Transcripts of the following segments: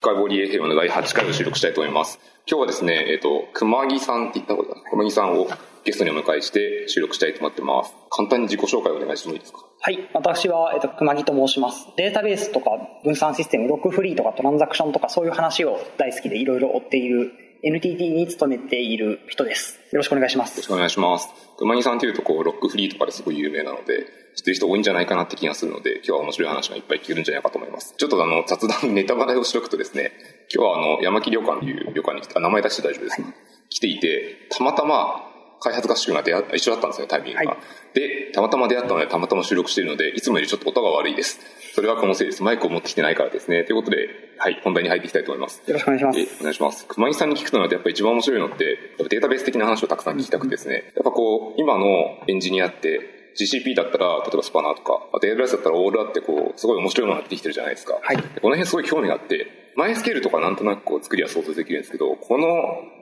深掘り FM の第8回を収録したいと思います。今日はですね、えっ、ー、と、熊木さんって言ったことか熊木さんをゲストにお迎えして収録したいと思ってます。簡単に自己紹介をお願いしてもいいですか？はい。私は、えっ、ー、と、熊木と申します。データベースとか分散システム、ロックフリーとかトランザクションとかそういう話を大好きでいろいろ追っている NTT に勤めている人です。よろしくお願いします。よろしくお願いします。熊木さんというと、こう、ロックフリーとかですごい有名なので、知ってる人多いんじゃないかなって気がするので、今日は面白い話がいっぱい聞けるんじゃないかと思います。ちょっとあの、雑談、ネタバレをしとくとですね、今日はあの、山木旅館という旅館に来た、名前出して大丈夫です来ていて、たまたま開発合宿が出会一緒だったんですよ、タイミングが。はい、で、たまたま出会ったので、たまたま収録しているので、いつもよりちょっと音が悪いです。それはこのせいです。マイクを持ってきてないからですね。ということで、はい、本題に入っていきたいと思います。よろしくお願いします。お願いします。熊木さんに聞くとなると、やっぱり一番面白いのって、データベース的な話をたくさん聞きたくてですね、やっぱこう、今のエンジニアって、GCP だったら、例えばスパナーとか、データベースだったらオールあって、こう、すごい面白いものができてるじゃないですか。はい。この辺すごい興味があって、マイスケールとかなんとなくこう作りは想像できるんですけど、この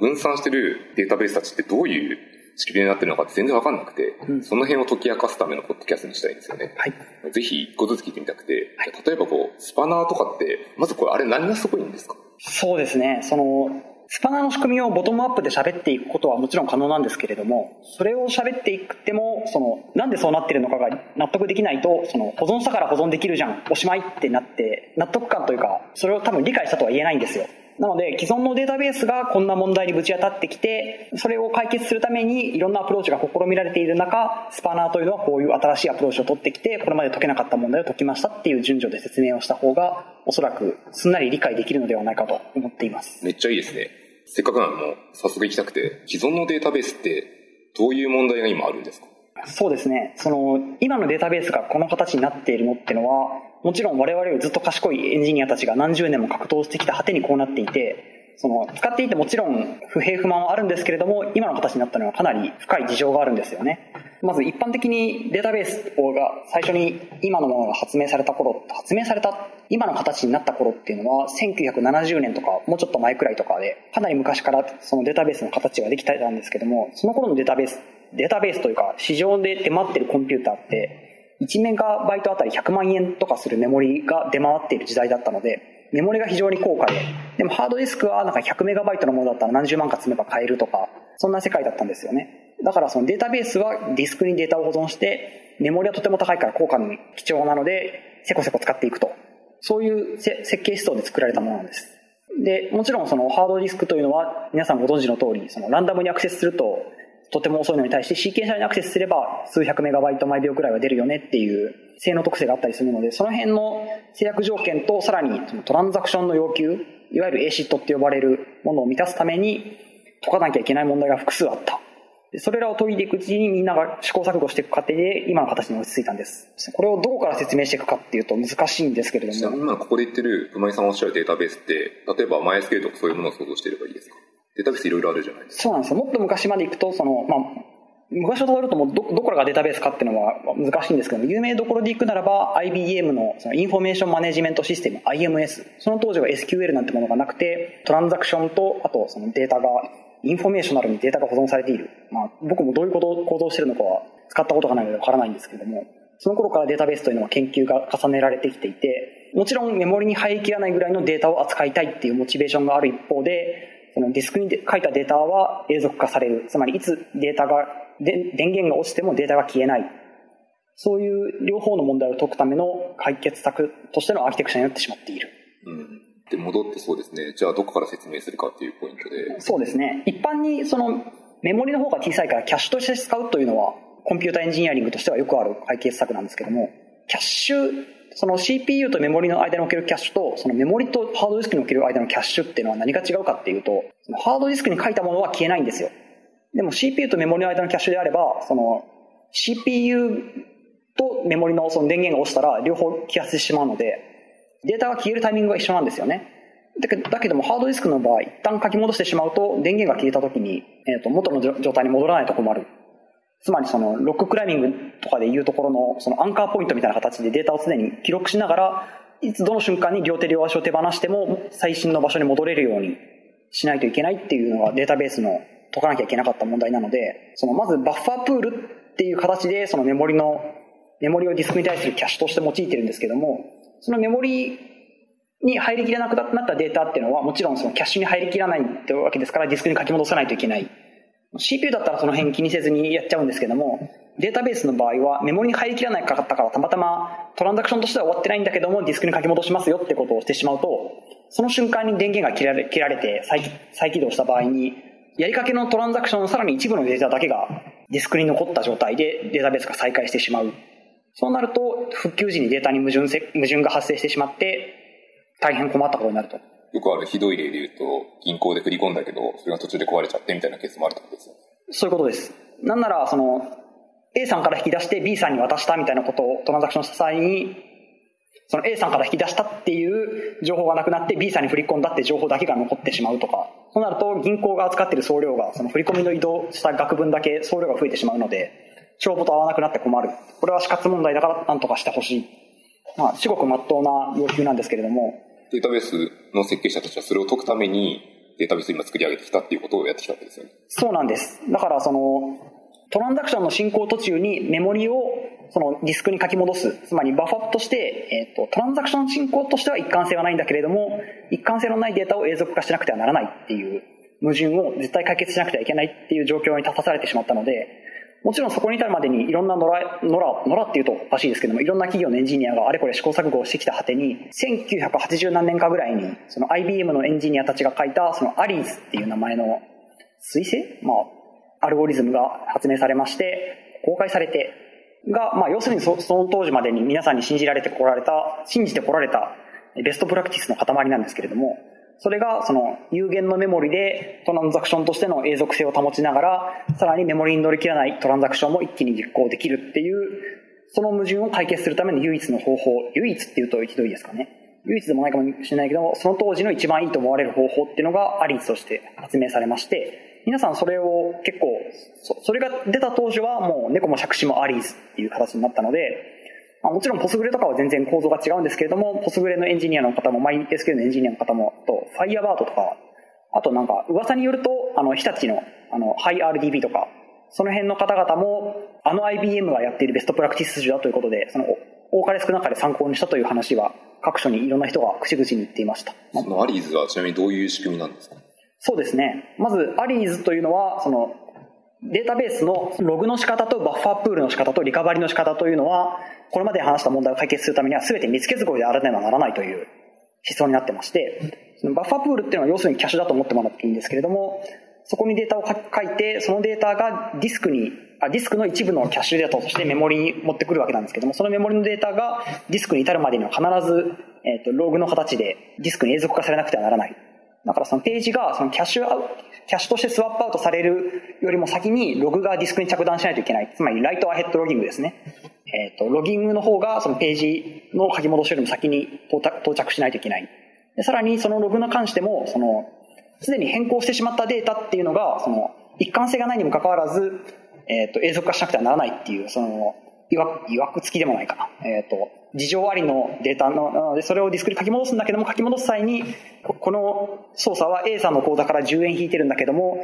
分散してるデータベースたちってどういう仕組みになってるのか全然わかんなくて、うん、その辺を解き明かすためのポッドキャストにしたいんですよね。はい。ぜひ一個ずつ聞いてみたくて、はい、例えばこう、スパナーとかって、まずこれあれ何がすごいんですか？そうですね。その、スパナの仕組みをボトムアップで喋っていくことはもちろん可能なんですけれども、それを喋っていくっても、その、なんでそうなってるのかが納得できないと、その、保存したから保存できるじゃん、おしまいってなって、納得感というか、それを多分理解したとは言えないんですよ。なので、既存のデータベースがこんな問題にぶち当たってきて、それを解決するためにいろんなアプローチが試みられている中、スパナーというのはこういう新しいアプローチを取ってきて、これまで解けなかった問題を解きましたっていう順序で説明をした方が、おそらくすんなり理解できるのではないかと思っています。めっちゃいいですね。せっかくなのも早速行きたくて、既存のデータベースってどういう問題が今あるんですか？そうですね。その、今のデータベースがこの形になっているのってのは、もちろん我々よりずっと賢いエンジニアたちが何十年も格闘してきた果てにこうなっていて、その、使っていてもちろん不平不満はあるんですけれども、今の形になったのはかなり深い事情があるんですよね。まず一般的にデータベースが最初に今のものが発明された頃、発明された今の形になった頃っていうのは1970年とかもうちょっと前くらいとかで、かなり昔からそのデータベースの形ができてたんですけども、その頃のデータベース、データベースというか市場で出回ってるコンピューターって、1メガバイトあたり100万円とかするメモリが出回っている時代だったので、メモリが非常に高価で、でもハードディスクはなんか100メガバイトのものだったら何十万か積めば買えるとか、そんな世界だったんですよね。だからそのデータベースはディスクにデータを保存して、メモリはとても高いから高価に貴重なので、せこせこ使っていくと。そういう設計思想で作られたものなんです。で、もちろんそのハードディスクというのは皆さんご存知の通り、そのランダムにアクセスするととても遅いのに対してシーケンシャルにアクセスすれば数百メガバイト毎秒くらいは出るよねっていう性能特性があったりするので、その辺の制約条件とさらにそのトランザクションの要求、いわゆる ACIT って呼ばれるものを満たすために解かなきゃいけない問題が複数あった。それらを解いていくうちにみんなが試行錯誤していく過程で今の形に落ち着いたんです。これをどこから説明していくかっていうと難しいんですけれども。今ここで言ってる熊井さんおっしゃるデータベースって、例えば MySQL とかそういうものを想像していればいいですか？データベースいろいろあるじゃないですか。そうなんですよ。もっと昔まで行くと、その、まあ、昔をたどるともうど、どこらがデータベースかっていうのは難しいんですけども、有名どころで行くならば IBM のそのインフォメーションマネジメントシステム IMS。その当時は SQL なんてものがなくて、トランザクションと、あとそのデータが、インフォメーショナルにデータが保存されている。まあ、僕もどういうことを行動してるのかは使ったことがないのでわからないんですけども、その頃からデータベースというのは研究が重ねられてきていて、もちろんメモリに入りきらないぐらいのデータを扱いたいっていうモチベーションがある一方で、そのディスクに書いたデータは永続化される。つまりいつデータがで電源が落ちてもデータが消えない。そういう両方の問題を解くための解決策としてのアーキテクチャになってしまっている。うん。で、戻ってそうですね。じゃあどこから説明するかっていうポイントで。そうですね。一般にそのメモリの方が小さいからキャッシュとして使うというのはコンピュータエンジニアリングとしてはよくある解決策なんですけども、キャッシュ、その CPU とメモリの間におけるキャッシュと、そのメモリとハードディスクにおける間のキャッシュっていうのは何が違うかっていうと、ハードディスクに書いたものは消えないんですよ。でも CPU とメモリの間のキャッシュであれば、その CPU とメモリのその電源が落ちたら両方揮発してしまうので、データが消えるタイミングが一緒なんですよね。だけどもハードディスクの場合、一旦書き戻してしまうと電源が消えた時に、えー、と元の状態に戻らないところもある。つまりそのロッククライミングとかでいうところのそのアンカーポイントみたいな形でデータを常に記録しながら、いつどの瞬間に両手両足を手放しても最新の場所に戻れるようにしないといけないっていうのがデータベースの解かなきゃいけなかった問題なので、そのまずバッファープールっていう形でそのメモリの、メモリをディスクに対するキャッシュとして用いてるんですけども、そのメモリに入りきらなくなったデータっていうのはもちろんそのキャッシュに入りきらないってわけですからディスクに書き戻さないといけない。CPU だったらその辺気にせずにやっちゃうんですけども、データベースの場合はメモリに入りきらないかったからたまたまトランザクションとしては終わってないんだけどもディスクに書き戻しますよってことをしてしまうと、その瞬間に電源が切られ切られて再再起動した場合に、やりかけのトランザクションのさらに一部のデータだけがディスクに残った状態でデータベースが再開してしまう。そうなると、復旧時にデータに矛盾せ矛盾が発生してしまって、大変困ったことになると。よくあるひどい例で言うと、銀行で振り込んだけど、それが途中で壊れちゃってみたいなケースもあるってことですよね。そういうことです。なんなら、その、A さんから引き出して B さんに渡したみたいなことをトランザクションした際に、その A さんから引き出したっていう情報がなくなって B さんに振り込んだって情報だけが残ってしまうとか、そうなると銀行が扱っている送料が、その振り込みの移動した額分だけ送料が増えてしまうので、帳簿と合わなくなって困る。これは死活問題だから何とかしてほしい。まあ、至極真っ当な要求なんですけれども。データベースの設計者たちはそれを解くためにデータベースを今作り上げてきたっていうことをやってきたわけですよね。そうなんです。だからその、トランザクションの進行途中にメモリをそのディスクに書き戻す。つまりバファッとして、えっ、ー、と、トランザクション進行としては一貫性はないんだけれども、一貫性のないデータを永続化しなくてはならないっていう矛盾を絶対解決しなくてはいけないっていう状況に立たされてしまったので、もちろんそこに至るまでにいろんな野良、野良、野良っていうとおかしいですけども、いろんな企業のエンジニアがあれこれ試行錯誤をしてきた果てに、1980何年かぐらいに、その IBM のエンジニアたちが書いた、そのアリーズっていう名前の彗星？まあ、アルゴリズムが発明されまして、公開されて、が、まあ、要するにそその当時までに皆さんに信じられてこられた、信じてこられたベストプラクティスの塊なんですけれども、それがその有限のメモリでトランザクションとしての永続性を保ちながら、さらにメモリに乗り切らないトランザクションも一気に実行できるっていう、その矛盾を解決するための唯一の方法、唯一っていうとひどいいですかね。唯一でもないかもしれないけど、その当時の一番いいと思われる方法っていうのがアリーズとして発明されまして、皆さんそれを結構、それが出た当時はもう猫も借子もアリーズっていう形になったので、まあ、もちろんポスグレとかは全然構造が違うんですけれども、ポスグレのエンジニアの方も、マイ SQL のエンジニアの方も、と、ファイアバードとか、あとなんか、噂によると、あの、日立の、あの、ハイ RDB とか、その辺の方々も、あの IBM がやっているベストプラクティス筋だということで、その、多かれ少なかれ参考にしたという話は、各所にいろんな人が口々に言っていました。そのアリーズはちなみにどういう仕組みなんですか？そうですね。まず、アリーズというのは、その、データベースのログの仕方とバッファープールの仕方とリカバリの仕方というのは、これまで話した問題を解決するためには全て見つけずこいであらねばならないという思想になってまして、そのバッファープールっていうのは要するにキャッシュだと思ってもらっていいんですけれども、そこにデータを書いて、そのデータがディスクに、あディスクの一部のキャッシュデータとしてメモリに持ってくるわけなんですけども、そのメモリのデータがディスクに至るまでには必ず、えっ、ー、と、ログの形でディスクに永続化されなくてはならない。だからそのページがそのキャッシュアウキャッシュとしてスワップアウトされるよりも先にログがディスクに着弾しないといけない。つまりライトアヘッドロギングですね。えっ、ー、と、ロギングの方がそのページの書き戻しよりも先に到着しないといけない。でさらにそのログに関しても、その、すでに変更してしまったデータっていうのが、その、一貫性がないにもかかわらず、えっ、ー、と、永続化しなくてはならないっていう、その、いわいわく付きでもないかな。えっ、ー、と、事情ありのデータの、なので、それをディスクに書き戻すんだけども、書き戻す際に、この操作は A さんの口座から10円引いてるんだけども、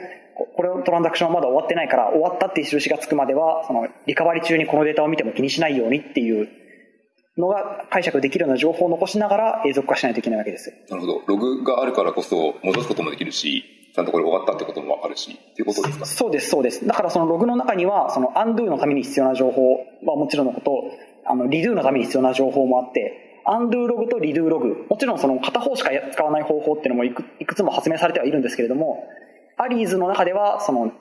これのトランザクションはまだ終わってないから、終わったっていう印がつくまでは、その、リカバリ中にこのデータを見ても気にしないようにっていうのが解釈できるような情報を残しながら永続化しないといけないわけです。なるほど。ログがあるからこそ戻すこともできるし、ちゃんとこれ終わったってこともわかるし、っていうことですか、そうです、そうです。だからそのログの中には、その undo のために必要な情報はもちろんのこと、あの、redo のために必要な情報もあって、undo ログと redo ログ、もちろんその片方しか使わない方法っていうのもいくいくつも発明されてはいるんですけれども、アリーズの中では、その、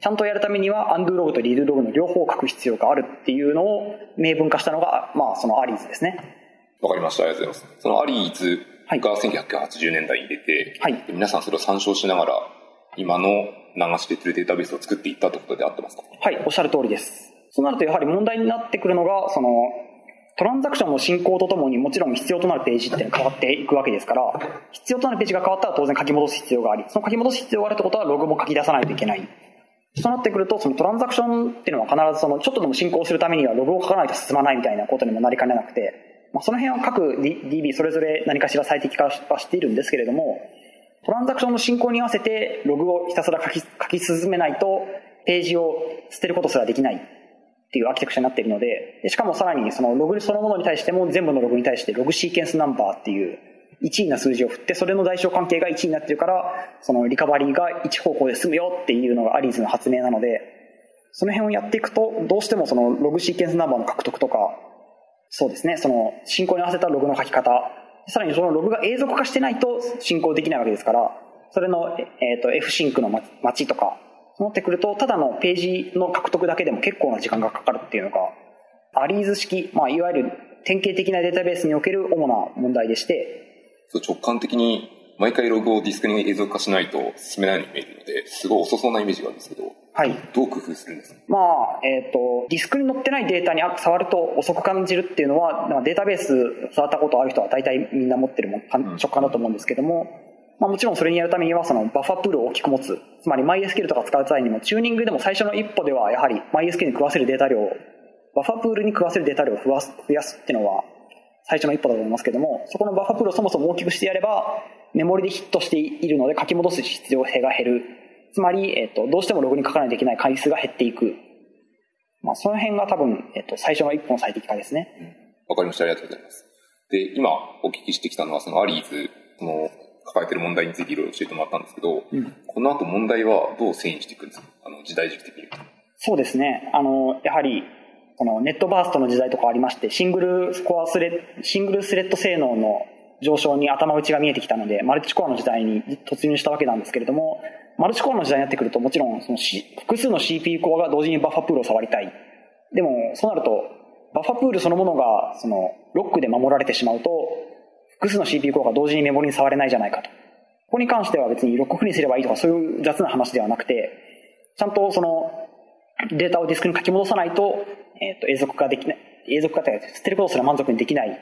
ちゃんとやるためには undo ログと redo ログの両方を書く必要があるっていうのを明文化したのが、まあそのアリーズですね。わかりました。ありがとうございます。そのアリーズが1980年代に出て、はい、皆さんそれを参照しながら、今の流しているデータベースを作っていったということであってますか？はい、おっしゃる通りです。そうなるとやはり問題になってくるのが、その、トランザクションの進行とともにもちろん必要となるページっていうのが変わっていくわけですから、必要となるページが変わったら当然書き戻す必要があり、その書き戻す必要があるってことはログも書き出さないといけない。そうなってくると、そのトランザクションっていうのは必ずその、ちょっとでも進行するためにはログを書かないと進まないみたいなことにもなりかねなくて、まあ、その辺は各 DB それぞれ何かしら最適化はしているんですけれども、トランザクションの進行に合わせてログをひたすら書き書き進めないと、ページを捨てることすらできないっていうアーキテクチャになっているので、しかもさらにそのログそのものに対しても全部のログに対してログシーケンスナンバーっていう1位な数字を振って、それの代償関係が1位になってるから、そのリカバリーが1方向で済むよっていうのがアリーズの発明なので、その辺をやっていくと、どうしてもそのログシーケンスナンバーの獲得とか、そうですね、その進行に合わせたログの書き方、さらにそのログが永続化してないと進行できないわけですから、それの、え、ー、と、F シンクの待ちとか、持ってくると、ただのページの獲得だけでも結構な時間がかかるっていうのが、アリーズ式、まあ、いわゆる典型的なデータベースにおける主な問題でして、そう直感的に毎回ログをディスクに映像化しないと進めないように見えるので、すごい遅そうなイメージがあるんですけど、はい。どう工夫するんですか？まあ、えっ、ー、と、ディスクに載ってないデータに触ると遅く感じるっていうのは、データベース触ったことある人は大体みんな持ってる直感だと思うんですけども、まあ、もちろんそれにやるためにはそのバッファプールを大きく持つ。つまり MySQL とか使う際にもチューニングでも最初の一歩ではやはり MySQL に食わせるデータ量を、バッファプールに食わせるデータ量を増やす増やすっていうのは最初の一歩だと思いますけども、そこのバッファプールをそもそも大きくしてやれば、メモリでヒットしているので書き戻す必要性が減る。つまり、えっ、と、どうしてもログに書かないといけない回数が減っていく。まあ、その辺が多分、えっ、と、最初の一歩の最適化ですね。わ、かりました。ありがとうございます。で、今お聞きしてきたのは、そのアリーズ、その、抱えてる問題についていろいろ教えてもらったんですけど、うん、この後問題はどう遷移していくんですか？あの、時代軸的に。そうですね。あの、やはり、このネットバーストの時代とかありまして、シングルスコアスレシングルスレッド性能の上昇に頭打ちが見えてきたので、マルチコアの時代に突入したわけなんですけれども、マルチコアの時代になってくると、もちろんその、複数の CPU コアが同時にバッファプールを触りたい。でも、そうなると、バッファプールそのものが、その、ロックで守られてしまうと、複数の CPU コアが同時にメモリに触れないじゃないかと。ここに関しては別にロックフリーすればいいとか、そういう雑な話ではなくて、ちゃんとその、データをディスクに書き戻さないと、えっ、ー、と、永続化できない、永続化って捨てることすら満足にできない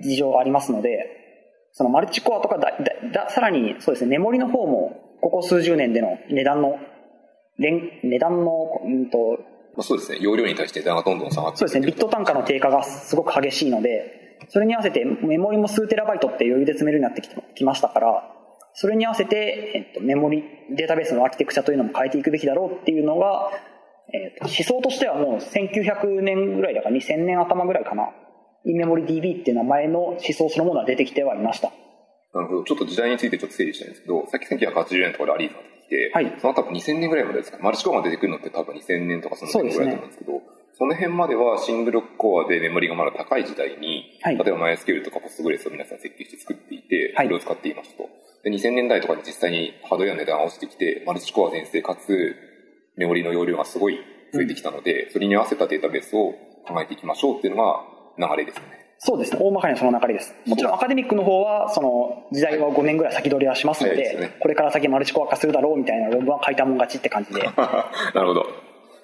事情がありますので、そのマルチコアとかだ、だ、さらにそうですね、メモリの方も、ここ数十年での値段の、値段の、うんと、まあ、そうですね、容量に対して値段がどんどん下がってそうですね、ビット単価の低下がすごく激しいので、それに合わせてメモリも数テラバイトって余裕で積めるようになってきましたから、それに合わせて、えっと、メモリ、データベースのアーキテクチャというのも変えていくべきだろうっていうのが、えっと、思想としてはもう1900年ぐらいだから2000年頭ぐらいかな。インメモリ DB っていう名前の思想そのものは出てきてはいました。なるほど。ちょっと時代についてちょっと整理したいんですけど、さっき1980年とかでアリーズが出てきて、はい、その多分2000年ぐらいまでですか、マルチコアが出てくるのって多分2000年とかその辺ぐらいだと思うんですけど、そ、ね,、の辺まではシングルコアでメモリがまだ高い時代に、はい、例えば MySQL とか Postgres を皆さん設計して作っていて、それを使っていましたと。で、2000年代とかで実際にハードウェアの値段が落ちてきて、マルチコア全盛かつ、メモリの容量がすごい増えてきたので、それに合わせたデータベースを考えていきましょうっていうのが流れですね。そうですね。大まかにその流れです。もちろんアカデミックの方は、その、時代は5年ぐらい先取りはしますので、でね、これから先マルチコア化するだろうみたいな論文は書いたもん勝ちって感じで。なるほど。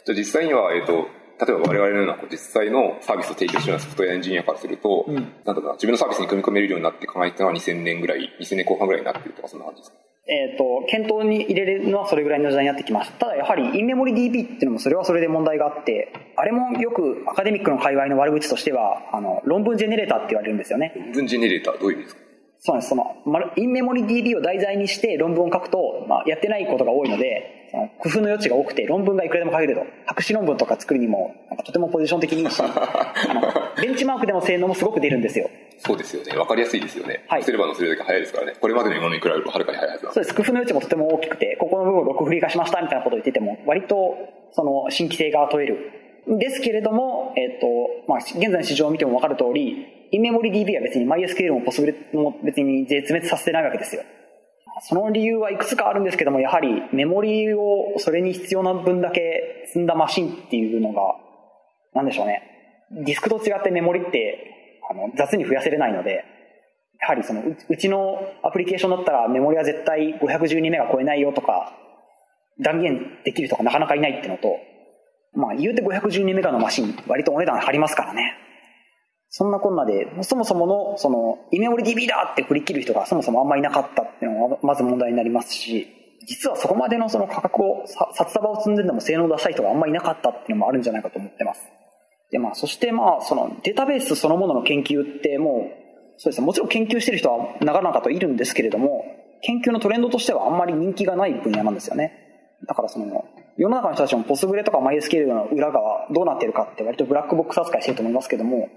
じゃあ実際には、えっ、ー、と、例えば我々のような実際のサービスを提供しているソフトウェアエンジニアからすると、うん、なんだろうな、自分のサービスに組み込めるようになって考えたのは2000年ぐらい、2000年後半ぐらいになってるとか、そんな感じですか？えっ、ー、と、検討に入れるのはそれぐらいの時代になってきました。ただやはり、インメモリ DB っていうのもそれはそれで問題があって、あれもよくアカデミックの界隈の悪口としては、あの、論文ジェネレーターって言われるんですよね。論文ジェネレーターどういう意味ですか？そうなんです。その、インメモリ DB を題材にして論文を書くと、まあ、やってないことが多いので、工夫の余地が多くて、論文がいくらでも書けると。博士論文とか作るにも、とてもポジション的にいいし、ベンチマークでの性能もすごく出るんですよ。そうですよね。わかりやすいですよね。はい。すればのするだけ早いですからね。これまでの今のに比べるとはるかに早いはずそうです。工夫の余地もとても大きくて、ここの部分を6振り化しましたみたいなことを言ってても、割と、その、新規性が問える。ですけれども、えっ、ー、と、まあ、現在の市場を見てもわかる通り、インメモリ DB は別に MySQL も Postgres も別に絶滅させてないわけですよ。その理由はいくつかあるんですけども、やはりメモリーをそれに必要な分だけ積んだマシンっていうのが、なんでしょうね。ディスクと違ってメモリってあの雑に増やせれないので、やはりそのうちのアプリケーションだったらメモリは絶対512メガ超えないよとか断言できるとかなかなかいないってのと、まあ言うて512メガのマシン割とお値段張りますからね。そんなこんなで、そもそもの、その、イメモリ DB だって振り切る人がそもそもあんまりいなかったっていうのがまず問題になりますし、実はそこまでのその価格を、札束を積んででも性能を出したい人があんまりいなかったっていうのもあるんじゃないかと思ってます。で、まあ、そしてまあ、そのデータベースそのものの研究ってもう、そうですね、もちろん研究してる人はなかなかといるんですけれども、研究のトレンドとしてはあんまり人気がない分野なんですよね。だからその、世の中の人たちもポスグレとか MySQL の裏側どうなってるかって割とブラックボックス扱いしてると思いますけども、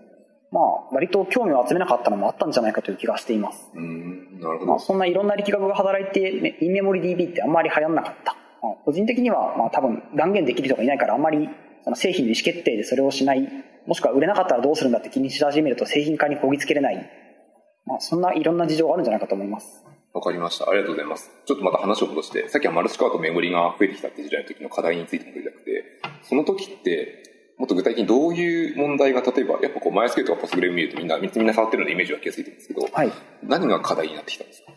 まあ、割と興味を集めなかったのもあったんじゃないかという気がしています。うん、なるほど。まあ、そんないろんな力学が働いて、ねインメモリ DB ってあんまり流行んなかった。まあ個人的には、まあ多分断言できる人がいないから、あんまりその製品の意思決定でそれをしない、もしくは売れなかったらどうするんだって気にし始めると製品化にこぎつけれない。まあ、そんないろんな事情があるんじゃないかと思います。わかりました。ありがとうございます。ちょっとまた話を戻して、さっきはマルチカードメモリが増えてきたって時代の時の課題についても取りたくて、その時って、もっと具体的にどういう問題が、例えば、やっぱこう、マイスケとかポスグレを見るとみんな、みんな触ってるのでイメージはきやすいと思うんですけど、はい。何が課題になってきたんですか？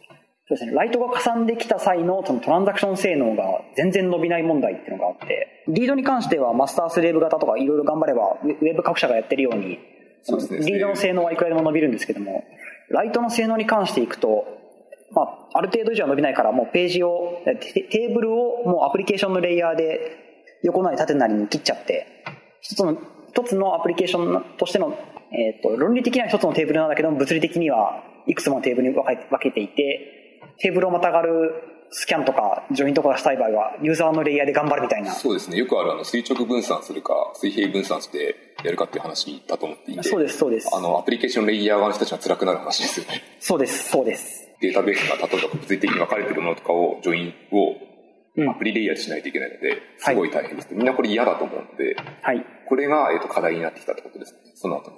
そうですね。ライトがかさんできた際のそのトランザクション性能が全然伸びない問題っていうのがあって、リードに関してはマスタースレーブ型とかいろいろ頑張れば、ウェブ各社がやってるように、そうですねリードの性能はいくらでも伸びるんですけども、ライトの性能に関していくと、まあ、ある程度以上は伸びないから、もうページを、テテーブルをもうアプリケーションのレイヤーで横なり縦なりに切っちゃって、一つの、一つのアプリケーションとしての、えっ、と、論理的には一つのテーブルなんだけども、物理的にはいくつものテーブルに分けていて、テーブルをまたがるスキャンとかジョイントとかしたい場合は、ユーザーのレイヤーで頑張るみたいな。そうですね。よくあるあの、垂直分散するか、水平分散してやるかっていう話だと思っていて。そうです、そうです。あの、アプリケーションレイヤー側の人たちが辛くなる話ですよね。そうです、そうです。データベースが例えば物理的に分かれてるものとかを、ジョインうんをアプリレイヤーでしないといけないので、すごい大変です。みんなこれ嫌だと思うので、はい。これが、えっと課題になってきたってことですね。その後に。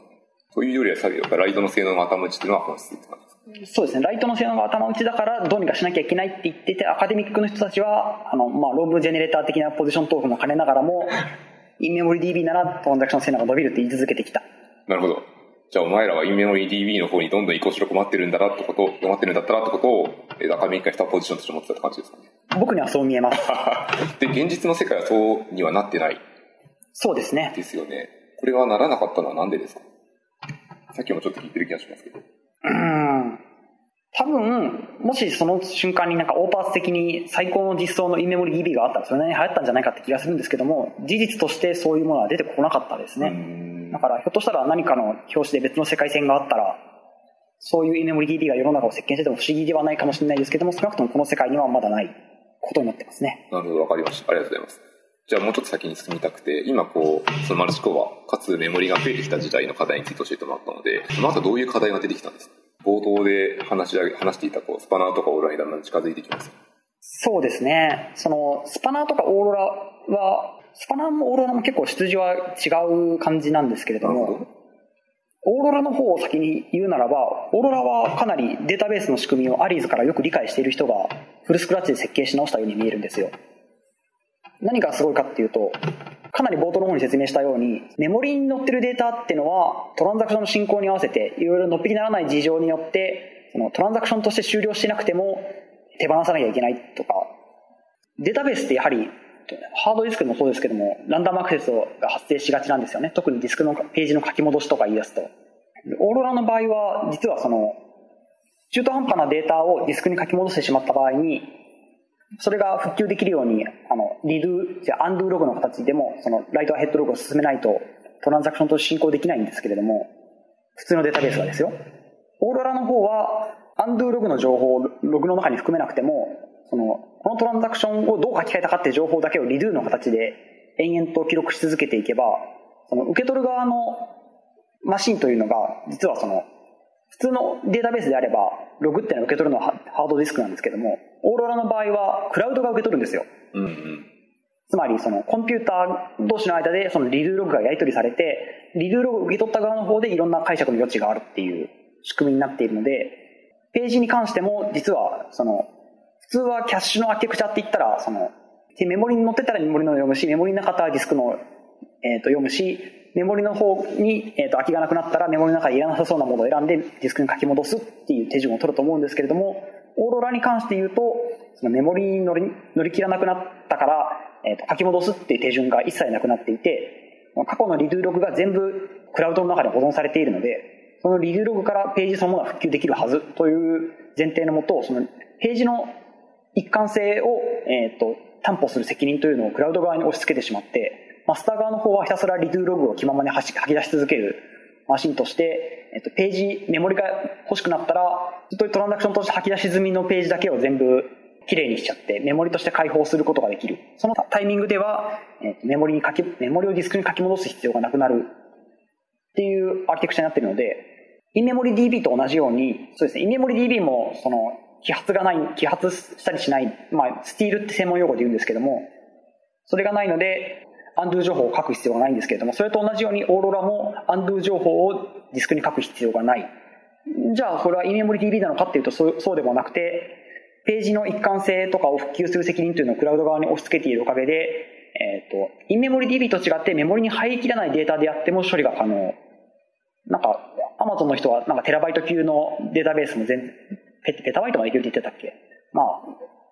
というよりは、さっきライトの性能が頭打ちっていうのは本質って感じですかそうですね、ライトの性能が頭打ちだからどうにかしなきゃいけないって言ってて、アカデミックの人たちは、あの、まあ、ローブジェネレーター的なポジショントークも兼ねながらも、インメモリ DB ならトランザクション性能が伸びるって言い続けてきた。なるほど。じゃあお前らはインメモリ DB の方にどんどん移行しろ困ってるんだなってこと、困ってるんだったらってことを、えーアカデミックな人はポジションとして持ってたって感じですかね。僕にはそう見えます。で、現実の世界はそうにはなってないそうですね。ですよね。これはならなかったのはなんでですか？さっきもちょっと聞いてる気がしますけど。うーん。多分、もしその瞬間になんかオーパーツ的に最高の実装のインメモリ DB があったらそれなりに流行ったんじゃないかって気がするんですけども、事実としてそういうものは出てこなかったですね。ねだからひょっとしたら何かの表紙で別の世界線があったら、そういうインメモリ DB が世の中を席巻してても不思議ではないかもしれないですけども、少なくともこの世界にはまだないことになってますね。なるほど、わかりました。ありがとうございます。じゃあもうちょっと先に進みたくて、今こう、そのマルチコア、かつメモリが増えてきた時代の課題について教えてもらったので、その後どういう課題が出てきたんですか？冒頭で話し話していたこう、スパナーとかオーロラにだんだん近づいてきます。そうですね。その、スパナーとかオーロラは、スパナーもオーロラも結構出自は違う感じなんですけれども。オーロラの方を先に言うならば、オーロラはかなりデータベースの仕組みをアリーズからよく理解している人がフルスクラッチで設計し直したように見えるんですよ。何がすごいかっていうと、かなり冒頭の方に説明したように、メモリに載ってるデータっていうのは、トランザクションの進行に合わせて、いろいろのっぴきならない事情によって、そのトランザクションとして終了してなくても、手放さなきゃいけないとか、データベースってやはり、ハードディスクもそうですけども、ランダムアクセスが発生しがちなんですよね。特にディスクのページの書き戻しとか言い出すと。オーロラの場合は、実はその、中途半端なデータをディスクに書き戻してしまった場合に、それが復旧できるように、あの、リドゥ、じゃアンドゥログの形でも、その、ライトアヘッドログを進めないと、トランザクションと進行できないんですけれども、普通のデータベースがですよ。オーロラの方は、アンドゥログの情報をログの中に含めなくても、その、このトランザクションをどう書き換えたかっていう情報だけをリドゥの形で延々と記録し続けていけば、その受け取る側のマシンというのが、実はその、普通のデータベースであれば、ログっていうのは受け取るのはハードディスクなんですけども、オーロラの場合は、クラウドが受け取るんですよ。うんうん。つまり、その、コンピューター同士の間で、そのリドゥログがやり取りされて、リドゥログを受け取った側の方でいろんな解釈の余地があるっていう仕組みになっているので、ページに関しても、実は、その、普通はキャッシュのアーキテクチャって言ったら、その、メモリに載ってたらメモリの読むし、メモリなかったらディスクの、えー、と読むし、メモリの方に、えー、と空きがなくなったらメモリの中でいらなさそうなものを選んでディスクに書き戻すっていう手順を取ると思うんですけれども、オーロラに関して言うと、そのメモリに乗り乗り切らなくなったから、えー、と書き戻すっていう手順が一切なくなっていて、過去のリドゥログが全部クラウドの中で保存されているので、そのリドゥログからページそのものが復旧できるはずという前提のもと、そのページの一貫性を、えー、と担保する責任というのをクラウド側に押し付けてしまって、マスター側の方はひたすらリドゥーログを気ままに吐き出し続けるマシンとして、えっと、ページ、メモリが欲しくなったら、ずっとトランザクションとして吐き出し済みのページだけを全部きれいにしちゃって、メモリとして開放することができる。そのタイミングでは、えっと、メモリに書き、メモリをディスクに書き戻す必要がなくなる。っていうアーキテクチャになっているので、インメモリ DB と同じように、そうですね、インメモリ DB も、その、揮発がない、揮発したりしない、まあ、スティールって専門用語で言うんですけども、それがないので、アンドゥ情報を書く必要がないんですけれども、それと同じようにオーロラもアンドゥ情報をディスクに書く必要がない。じゃあ、これはインメモリ DB なのかっていうと、そうそうでもなくて、ページの一貫性とかを復旧する責任というのをクラウド側に押し付けているおかげで、えっ、ー、と、インメモリ DB と違ってメモリに入りきらないデータであっても処理が可能。なんか、アマゾンの人はなんかテラバイト級のデータベースも全、ペペタバイトまでいけるって言ってたっけ？まあ、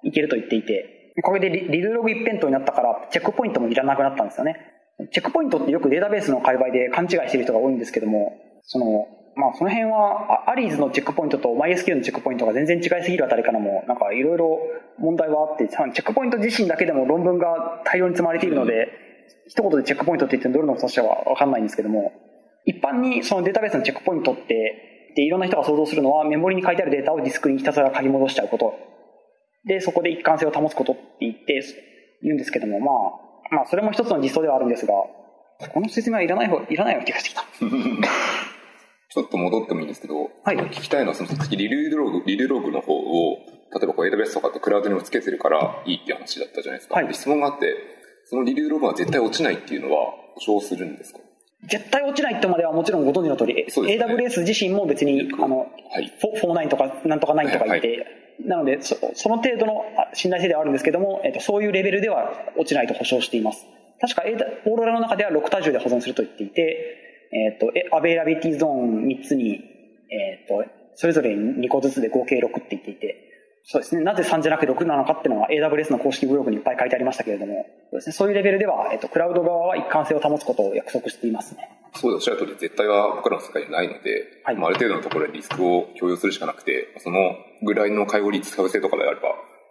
いけると言っていて、おかげでリリルログ一辺倒になったからチェックポイントもいらなくなったんですよね。チェックポイントってよくデータベースの界隈で勘違いしてる人が多いんですけども、その、まあその辺は、アリーズのチェックポイントと MySQL のチェックポイントが全然違いすぎるあたりからも、なんかいろいろ問題はあって、チェックポイント自身だけでも論文が大量に積まれているので、一言でチェックポイントって言ってどれのことかはわかんないんですけども、一般にそのデータベースのチェックポイントって、で、いろんな人が想像するのはメモリに書いてあるデータをディスクにひたすら書き戻しちゃうこと。で、そこで一貫性を保つことって言って、言うんですけども、まあ、まあ、それも一つの実装ではあるんですが、この説明はいらない方、いらないような気がしてきた。ちょっと戻ってもいいんですけど、はい、聞きたいのは、その次リルログ、リルログの方を、例えばこう AWS とかってクラウドにもつけてるからいいっていう話だったじゃないですか。はい、質問があって、その redo log は絶対落ちないっていうのは保証するんですか？絶対落ちないってまではもちろんご存知の通り、ね、AWS 自身も別に、あの、はい、49とかなんとか9とか言って、はい。はいなのでそ、その程度の信頼性ではあるんですけども、えっと、そういうレベルでは落ちないと保証しています。確かオーロラの中では6多重で保存すると言っていて、えっ、ー、と、 availability zone 3つに、えっ、ー、と、それぞれ2個ずつで合計6って言っていて、そうですね。なぜ3じゃなくて6なのかっていうのは AWS の公式ブログにいっぱい書いてありましたけれども、そうですね。そういうレベルでは、えっ、ー、と、クラウド側は一貫性を保つことを約束していますね。そうでおっしゃる通り、絶対は僕らの世界にないので、はい、まあ、ある程度のところでリスクを共有するしかなくて、そのぐらいの介護率、使う性とかであれば、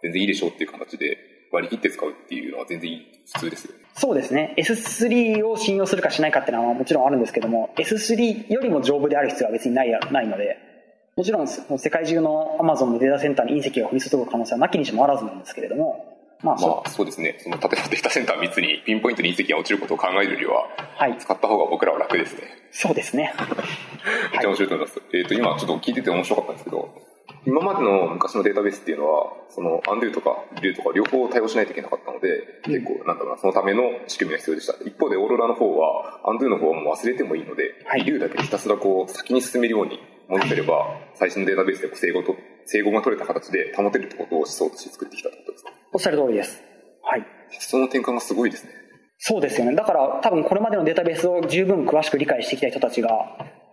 全然いいでしょうっていう形で割り切って使うっていうのは全然いい、普通ですよね。そうですね。S3 を信用するかしないかっていうのはもちろんあるんですけども、S3 よりも丈夫である必要は別にないないので、もちろん世界中の Amazon のデータセンターに隕石が降り注ぐ可能性はなきにしもあらずなんですけれども、まあ、まあ、そうですね。その、例えばデータセンター3つにピンポイントに隕石が落ちることを考えるよりは、はい。使った方が僕らは楽ですね。そうですね。めっちゃ面白いと思います。はい、えっ、ー、と、今ちょっと聞いてて面白かったんですけど、今までの昔のデータベースっていうのは、その、アンドゥとかリューとか両方対応しないといけなかったので、結構、なんだろうな、そのための仕組みが必要でした。一方で、オーロラの方は、アンドゥの方はもう忘れてもいいので、はい、リューだけひたすらこう、先に進めるように戻せれば、最新のデータベースで整合と、整合が取れた形で保てるってことを思想として作ってきたってことですか？おっしゃる通りです。はい。その転換がすごいですね。そうですよね。だから多分これまでのデータベースを十分詳しく理解してきた人たちが、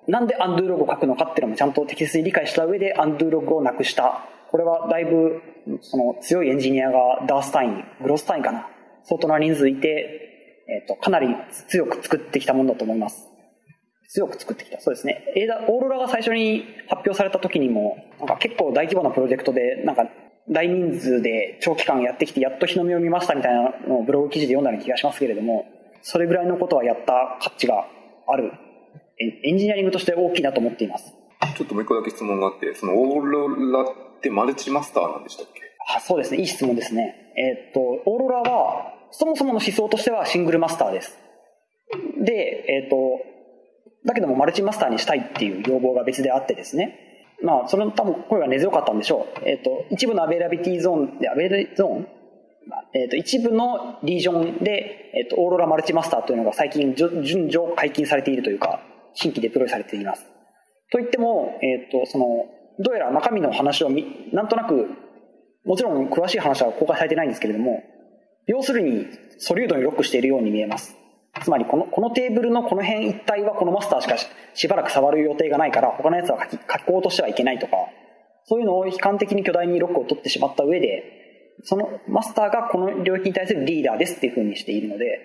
なんでアンドゥログを書くのかっていうのもちゃんと適切に理解した上でアンドゥログをなくした。これはだいぶその強いエンジニアがダースタイン、グロスタインかな？相当な人数いて、えっ、ー、と、かなり強く作ってきたものだと思います。強く作ってきた。そうですね。エーダ、オーロラが最初に発表された時にも、なんか結構大規模なプロジェクトで、なんか大人数で長期間やってきて、やっと日の目を見ましたみたいなのをブログ記事で読んだような気がしますけれども、それぐらいのことはやった価値がある。エンジニアリングとして大きいなと思っています。ちょっともう一個だけ質問があって、そのオーロラってマルチマスターなんでしたっけ？あそうですね。いい質問ですね。えー、っと、オーロラは、そもそもの思想としてはシングルマスターです。で、えー、っと、だけども multi-master にしたいっていう要望が別であってですね。まあ、その多分声が根強かったんでしょう。えっ、ー、と、一部の availability zone で、 availability zone えっ、ー、と、一部のリージョンで、えっ、ー、と、オーロラ multi-master というのが最近順次解禁されているというか、新規デプロイされています。といっても、えっ、と、その、どうやら中身の話をみ、なんとなく、もちろん詳しい話は公開されてないんですけれども、要するに、ソリュードにロックしているように見えます。つまりこの、このテーブルのこの辺一体はこのマスターしかしばらく触る予定がないから、他のやつは書き、書き込としてはいけないとか、そういうのを悲観的に巨大にロックを取ってしまった上で、そのマスターがこの領域に対するリーダーですっていう風にしているので、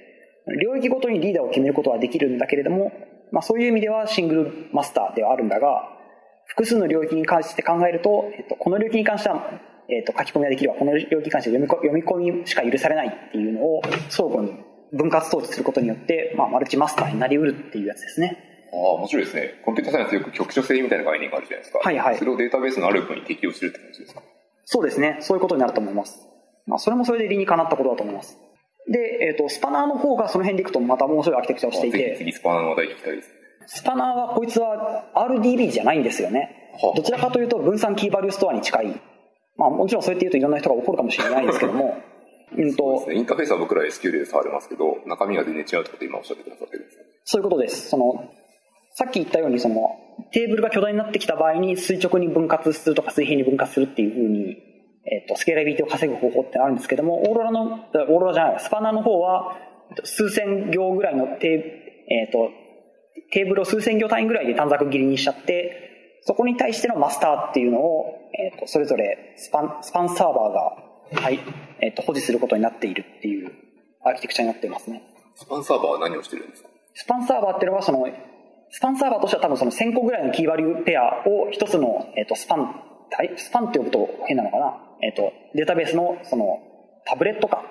領域ごとにリーダーを決めることはできるんだけれども、まあそういう意味ではシングルマスターではあるんだが、複数の領域に関して考えると、えっと、この領域に関しては、えっと、書き込みはできるわ、この領域に関しては読み込みしか許されないっていうのを相互に分割統治することによって、まあ、マルチマスターになりうるっていうやつですね。ああ、面白いですね。コンピューターサイエンスよく局所性みたいな概念があるじゃないですか。はいはい。それをデータベースのある部分に適用するって感じですか？そうですね。そういうことになると思います。まあ、それもそれで理にかなったことだと思います。で、えっ、ー、と、スパナーの方がその辺でいくとまた面白いアーキテクチャをしていて。次、スパナーの話題聞きたいです。スパナーはこいつは RDB じゃないんですよね。どちらかというと分散キーバリューストアに近い。まあもちろんそうやって言うといろんな人が怒るかもしれないですけども、うんと、ね、インターフェースは僕ら SQL で触れますけど、中身は全然違うってこと今おっしゃってくださってるんですそういうことです。その、さっき言ったようにその、テーブルが巨大になってきた場合に垂直に分割するとか水平に分割するっていうふうに、えっ、ー、と、スケーラビリティを稼ぐ方法ってあるんですけども、オーロラの、オーロラじゃない、スパナーの方は、数千行ぐらいのテ,、えーと、テーブルを数千行単位ぐらいで短冊切りにしちゃって、そこに対してのマスターっていうのを、えーと、それぞれスパンスパンサーバーが、はい。えーと、保持することになっているっていうアーキテクチャになってますね。スパンサーバーは何をしてるんですか？スパンサーバーっていうのはその、スパンサーバーとしては多分その1000個ぐらいのキーバリューペアを一つの、えーと、スパン、スパンって呼ぶと変なのかな、えーと、データベースのそのタブレットか、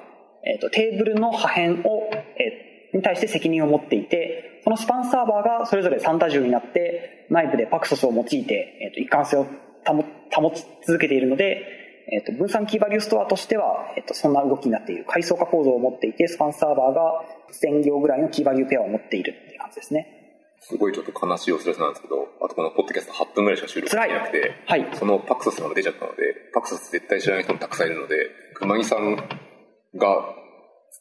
えーと、テーブルの破片を、えー、に対して責任を持っていて、そのスパンサーバーがそれぞれ3多重になって、内部でパクソスを用いて、えー、と一貫性を保保ち続けているので、えー、と分散キーバリューストアとしては、えー、とそんな動きになっている。階層化構造を持っていて、スパンサーバーが1000行ぐらいのキーバリューペアを持っているっていう感じですね。すごいちょっと悲しいお知らせなんですけど、あとこのポッドキャスト8分ぐらいしか収録できなくて、はい、そのパクソスが出ちゃったので、パクソス絶対知らない人もたくさんいるので、熊木さんが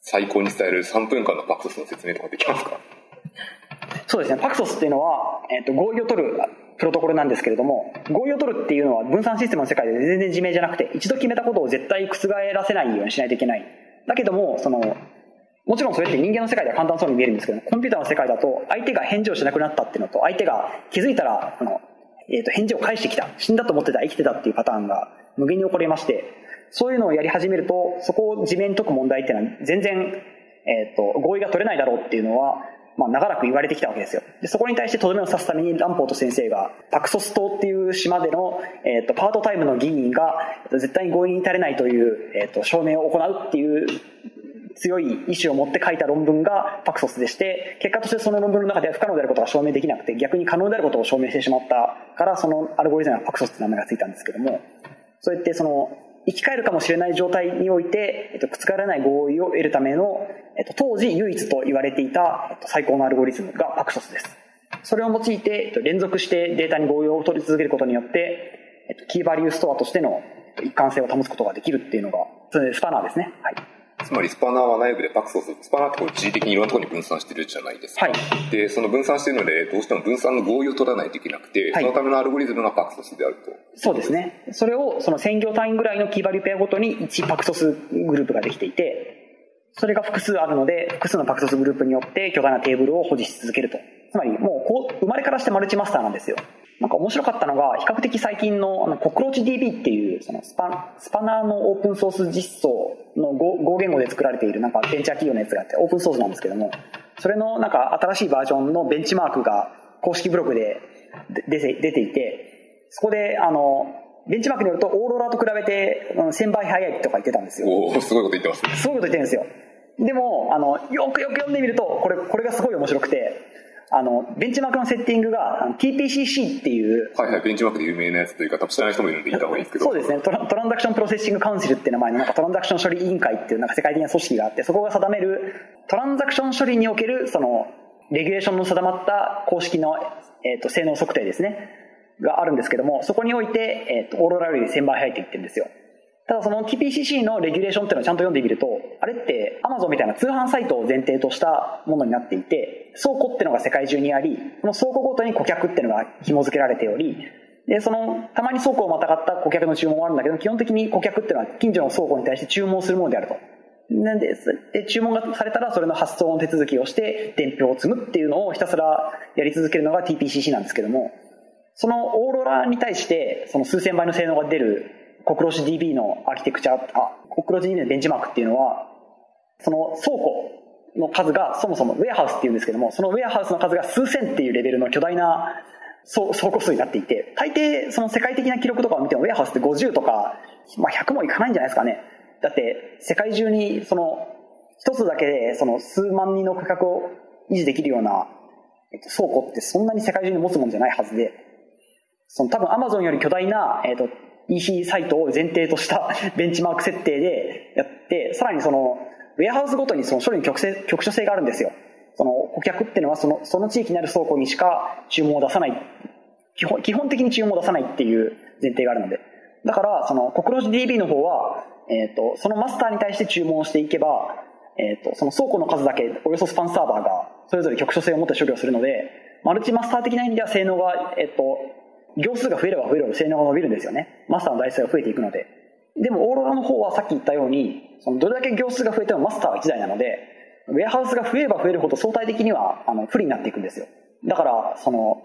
最高に伝える3分間のパクソスの説明とかできますか？そうですね、パクソスっていうのは、えーと、合意を取るプロトコルなんですけれども、合意を取るっていうのは分散システムの世界で全然自明じゃなくて、一度決めたことを絶対覆らせないようにしないといけない。だけども、その、もちろんそれって人間の世界では簡単そうに見えるんですけど、コンピューターの世界だと、相手が返事をしなくなったっていうのと、相手が気づいたら、あの、えっ、ー、と、返事を返してきた。死んだと思ってた、生きてたっていうパターンが無限に起こりまして、そういうのをやり始めると、そこを地面に解く問題っていうのは全然、えっ、ー、と、合意が取れないだろうっていうのは、まあ、長らく言われてきたわけですよ。で、そこに対してとどめを刺すために、ランポート先生が、パクソス島っていう島での、え、ー、と、パートタイムの議員が、絶対に合意に至れないという、えっ、ー、と、証明を行うっていう強い意志を持って書いた論文がパクソスでして、結果としてその論文の中では不可能であることが証明できなくて、逆に可能であることを証明してしまったから、そのアルゴリズムはパクソスって名前がついたんですけども、そうやってその、生き返るかもしれない状態において、えっと、覆らない合意を得るための、えっと、当時唯一と言われていた、えっと、最高のアルゴリズムがパクソスです。それを用いて、えっと、連続してデータに合意を取り続けることによって、えっと、キーバリューストアとしての一貫性を保つことができるっていうのが、それスパナーですね。はい。つまりスパナーは内部でパクソス、スパナーってこう一時的にいろんなところに分散してるじゃないですか。はい。で、その分散してるので、どうしても分散の合意を取らないといけなくて、はい、そのためのアルゴリズムがパクソスであると。そうですね。それを、その専業単位ぐらいのキーバリューペアごとに1パクソスグループができていて、それが複数あるので、複数のパクソスグループによって巨大なテーブルを保持し続けると。つまり、もうこう、生まれからしてマルチマスターなんですよ。なんか面白かったのが、比較的最近のあのコクローチ DB っていう、そのスパスパナーのオープンソース実装の Go 言語で作られているなんかベンチャー企業のやつがあって、オープンソースなんですけども、それのなんか新しいバージョンのベンチマークが公式ブログで出て出ていて、そこであの、ベンチマークによるとオーロラと比べて1000倍早いとか言ってたんですよ。おすごいこと言ってますね。すごいこと言ってるんですよ。でも、あの、よくよく読んでみると、これ、これがすごい面白くて、あの、ベンチマークのセッティングが TPCC っていう。はいはい、ベンチマークで有名なやつというか、多分知らない人もいるんで言った方がいいですけど。そうですねトラ、トランザクションプロセッシングカウンシルっていう名前のなんかトランザクション処理委員会っていうなんか世界的な組織があって、そこが定めるトランザクション処理におけるその、レギュレーションの定まった公式の、えーと、性能測定ですね。があるんですけども、そこにおいて、えーと、オーロラより1000倍速いって言ってるんですよ。ただその TPCC のレギュレーションっていうのをちゃんと読んでみると、あれって Amazon みたいな通販サイトを前提としたものになっていて、倉庫っていうのが世界中にあり、その倉庫ごとに顧客っていうのが紐付けられており、で、その、たまに倉庫をまたがった顧客の注文はあるんだけど、基本的に顧客っていうのは近所の倉庫に対して注文するものであると。なんで、で注文がされたらそれの発送の手続きをして、伝票を積むっていうのをひたすらやり続けるのが TPCC なんですけども、そのオーロラに対して、その数千倍の性能が出るコクロシ DB のアーキテクチャ、あ、コクロシ DB のベンチマークっていうのは、その倉庫の数がそもそもウェアハウスっていうんですけども、そのウェアハウスの数が数千っていうレベルの巨大な倉庫数になっていて、大抵その世界的な記録とかを見てもウェアハウスって50とか、まあ100もいかないんじゃないですかね。だって世界中にその一つだけでその数万人の価格を維持できるような倉庫ってそんなに世界中に持つもんじゃないはずで、その多分アマゾンより巨大な、えっ、ー、と、EC サイトを前提としたベンチマーク設定でやって、さらにその、ウェアハウスごとにその処理に局局所性があるんですよ。その顧客っていうのはそのその地域にある倉庫にしか注文を出さない基本基本的に注文を出さないっていう前提があるのでだからそのコクロジ DB の方は、えーと、そのマスターに対して注文をしていけば、えーと、その倉庫の数だけおよそスパンサーバーがそれぞれ局所性を持って処理をするのでマルチマスター的な意味では性能が、えーと、行数が増えれば増えるほど性能が伸びるんですよね。マスターの台数が増えていくので。でもオーロラの方はさっき言ったようにそのどれだけ行数が増えてもマスターは1台なのでウェアハウスが増えれば増えるほど相対的にはあの不利になっていくんですよ。だからその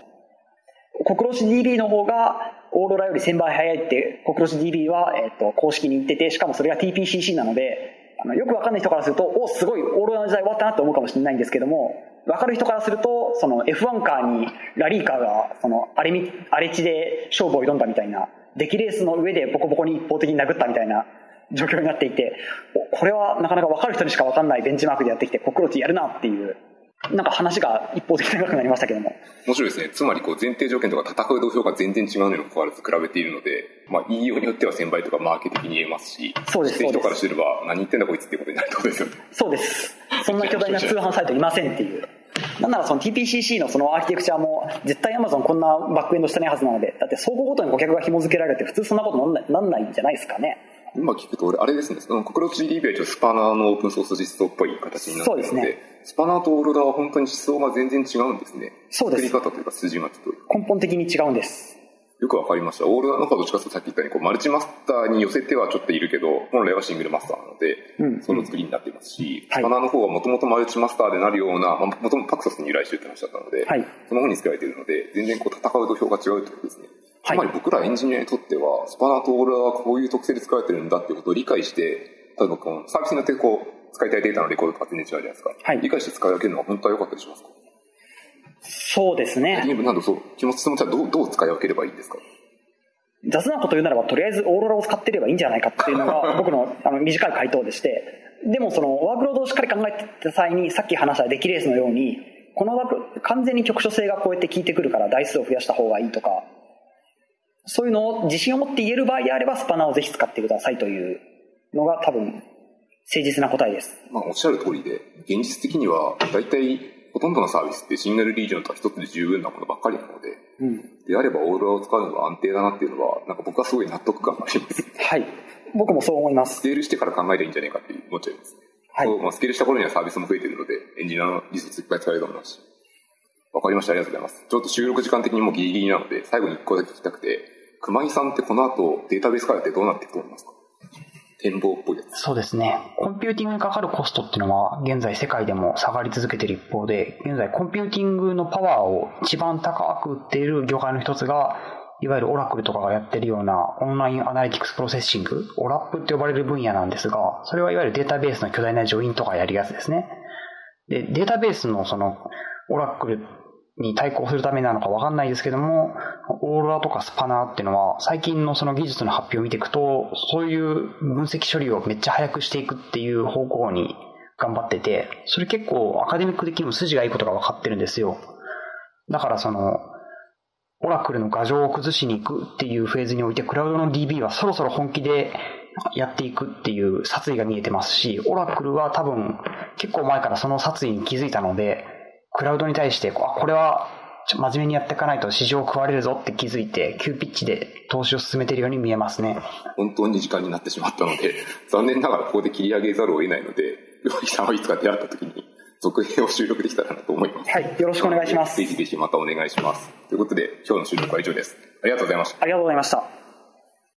コクロシ DB の方がオーロラより1000倍速いってコクロシ DB は、えっと、公式に言っててしかもそれが TPCC なのであのよくわかんない人からするとおすごいオーロラの時代終わったなって思うかもしれないんですけども分かる人からするとその F1 カーにラリーカーがその荒れ荒れ地で勝負を挑んだみたいな出来レースの上でボコボコに一方的に殴ったみたいな状況になっていてこれはなかなか分かる人にしか分かんないベンチマークでやってきてコクロチやるなっていうなんか話が一方的に長くなりましたけども。面白いですね。つまりこう前提条件とか戦う土俵が全然違うのにもかかわらず比べているので、まあ言いようによっては1000倍とかマーケ的に言えますし、そうです。人からすれば何言ってんだこいつっていうことになるってことですよね。そうです。そんな巨大な通販サイトいませんっていう。なんならその TPCC のそのアーキテクチャも絶対 Amazon こんなバックエンドしてないはずなので、だって倉庫ごとに顧客が紐付けられて普通そんなことなんないなんないんじゃないですかね。今聞くと俺、あれですね、その国土 GDP は一応スパナーのオープンソース実装っぽい形になっているので、でね、スパナーとオーロラは本当に思想が全然違うんですね。そうです。作り方というか数字がちょっと。根本的に違うんです。よくわかりました。オーロラの方はどっちかというとさっき言ったように、こうマルチマスターに寄せてはちょっといるけど、本来はシングルマスターなので、うん、その作りになっていますし、スパナーの方はもともとマルチマスターでなるような、もともとパクサスに由来してるって話だったので、はい、その方に作られているので、全然こう戦う土俵が違うということですね。つまり僕らエンジニアにとっては、スパナーとオーロラはこういう特性で作られてるんだっていうことを理解して、例えばこのサービスによってこう、使いたいデータのレコードとか全然違うじゃないですか。はい、理解して使い分けるのは本当は良かったりしますか？そうですね。なんでそう、気持ちともどう、どう使い分ければいいんですか？雑なこと言うならば、とりあえずオーロラを使ってればいいんじゃないかっていうのが僕のあの短い回答でして、でもそのワークロードをしっかり考えてた際に、さっき話したデキレースのように、この枠、完全に局所性がこうやって効いてくるから台数を増やした方がいいとか、そういうのを自信を持って言える場合であれば、スパナーをぜひ使ってくださいというのが多分、誠実な答えです。まあ、おっしゃる通りで、現実的には、大体、ほとんどのサービスってシングルリージョンとは一つで十分なものばっかりなので、うん、であればオーロラを使うのが安定だなっていうのは、なんか僕はすごい納得感があります。はい。僕もそう思います。スケールしてから考えればいいんじゃないかって思っちゃいますね。はい。まあ、スケールした頃にはサービスも増えてるので、エンジニアの技術いっぱい使えると思いますし。わかりました。ありがとうございます。ちょっと収録時間的にもギリギリなので、最後に一個だけ聞きたくて、熊井さんってこの後データベースからってどうなっていくと思いますか？展望っぽいやつ。そうですね。コンピューティングにかかるコストっていうのは、現在世界でも下がり続けている一方で、現在コンピューティングのパワーを一番高く売っている業界の一つが、いわゆるオラクルとかがやってるような online analytics processing、OLAP って呼ばれる分野なんですが、それはいわゆるデータベースの巨大な join とかやるやつですね。で、データベースのその、オラクルに対抗するためなのかわかんないですけども、オーロラとかスパナーっていうのは、最近のその技術の発表を見ていくと、そういう分析処理をめっちゃ早くしていくっていう方向に頑張ってて、それ結構アカデミック的にも筋がいいことが分かってるんですよ。だからその、オラクルの画像を崩しに行くっていうフェーズにおいて、クラウドの DB はそろそろ本気でやっていくっていう殺意が見えてますし、オラクルは多分結構前からその殺意に気づいたので、クラウドに対して、あ、これは真面目にやっていかないと市場を食われるぞって気づいて、急ピッチで投資を進めているように見えますね。本当に時間になってしまったので、残念ながらここで切り上げざるを得ないので、料理さんはいつか出会った時に続編を収録できたらなと思います。はい、よろしくお願いします。ぜひぜひまたお願いします。ということで、今日の収録は以上です。ありがとうございました。ありがとうございました。